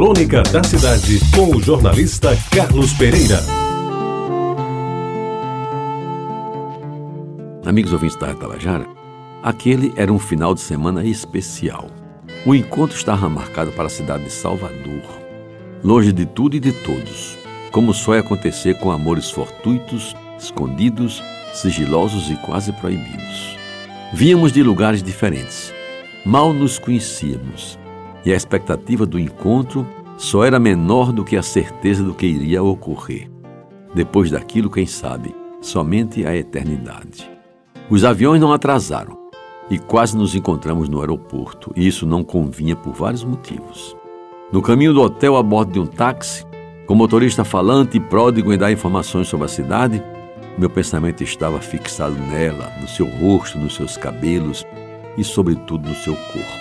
Crônica da Cidade, com o jornalista Carlos Pereira. Amigos ouvintes da Tabajara, aquele era um final de semana especial. O encontro estava marcado para a cidade de Salvador, longe de tudo e de todos, como só ia acontecer com amores fortuitos, escondidos, sigilosos e quase proibidos. Víamos de lugares diferentes, mal nos conhecíamos, e a expectativa do encontro só era menor do que a certeza do que iria ocorrer. Depois daquilo, quem sabe, somente a eternidade. Os aviões não atrasaram e quase nos encontramos no aeroporto, e isso não convinha por vários motivos. No caminho do hotel, a bordo de um táxi, com o motorista falante e pródigo em dar informações sobre a cidade, meu pensamento estava fixado nela, no seu rosto, nos seus cabelos e, sobretudo, no seu corpo.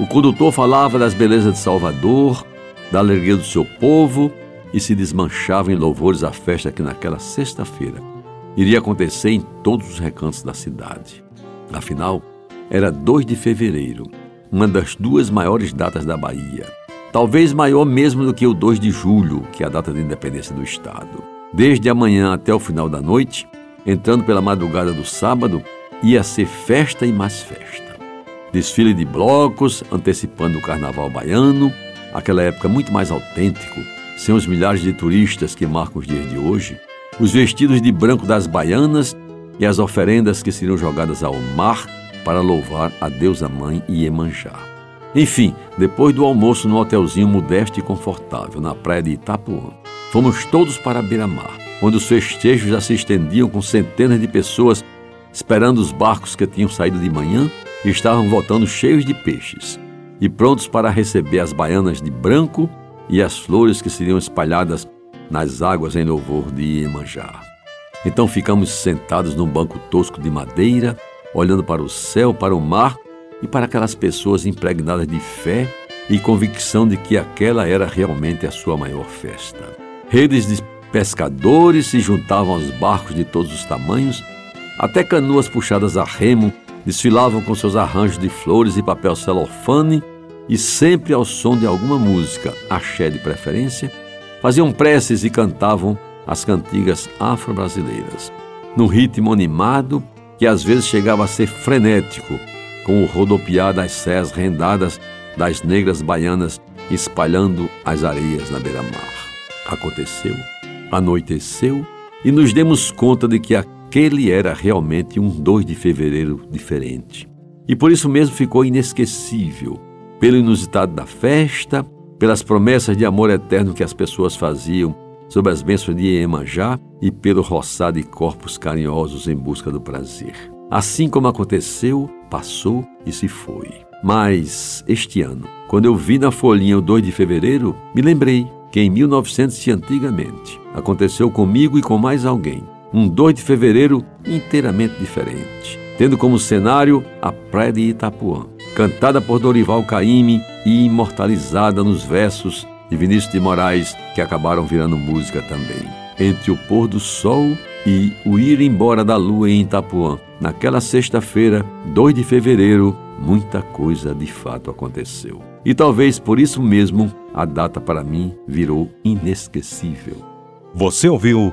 O condutor falava das belezas de Salvador, da alegria do seu povo e se desmanchava em louvores à festa que naquela sexta-feira iria acontecer em todos os recantos da cidade. Afinal, era 2 de fevereiro, uma das duas maiores datas da Bahia. Talvez maior mesmo do que o 2 de julho, que é a data de independência do Estado. Desde amanhã até o final da noite, entrando pela madrugada do sábado, ia ser festa e mais festa desfile de blocos antecipando o carnaval baiano, aquela época muito mais autêntico, sem os milhares de turistas que marcam os dias de hoje, os vestidos de branco das baianas e as oferendas que seriam jogadas ao mar para louvar a deusa mãe Iemanjá. Enfim, depois do almoço no hotelzinho modesto e confortável na praia de Itapuã, fomos todos para a beira-mar, onde os festejos já se estendiam com centenas de pessoas esperando os barcos que tinham saído de manhã estavam voltando cheios de peixes e prontos para receber as baianas de branco e as flores que seriam espalhadas nas águas em louvor de Iemanjá. Então ficamos sentados num banco tosco de madeira, olhando para o céu, para o mar e para aquelas pessoas impregnadas de fé e convicção de que aquela era realmente a sua maior festa. Redes de pescadores se juntavam aos barcos de todos os tamanhos, até canoas puxadas a remo desfilavam com seus arranjos de flores e papel celofane e sempre ao som de alguma música, axé de preferência, faziam preces e cantavam as cantigas afro-brasileiras, num ritmo animado que às vezes chegava a ser frenético, com o rodopiar das sés rendadas das negras baianas espalhando as areias na beira-mar. Aconteceu, anoiteceu e nos demos conta de que a aquele era realmente um 2 de fevereiro diferente. E por isso mesmo ficou inesquecível, pelo inusitado da festa, pelas promessas de amor eterno que as pessoas faziam sob as bênçãos de Iemanjá e pelo roçar de corpos carinhosos em busca do prazer. Assim como aconteceu, passou e se foi. Mas este ano, quando eu vi na folhinha o 2 de fevereiro, me lembrei que em 1900 e antigamente aconteceu comigo e com mais alguém um 2 de fevereiro inteiramente diferente, tendo como cenário a Praia de Itapuã, cantada por Dorival Caymmi e imortalizada nos versos de Vinícius de Moraes, que acabaram virando música também. Entre o pôr do sol e o ir embora da lua em Itapuã, naquela sexta-feira, 2 de fevereiro, muita coisa de fato aconteceu. E talvez por isso mesmo a data para mim virou inesquecível. Você ouviu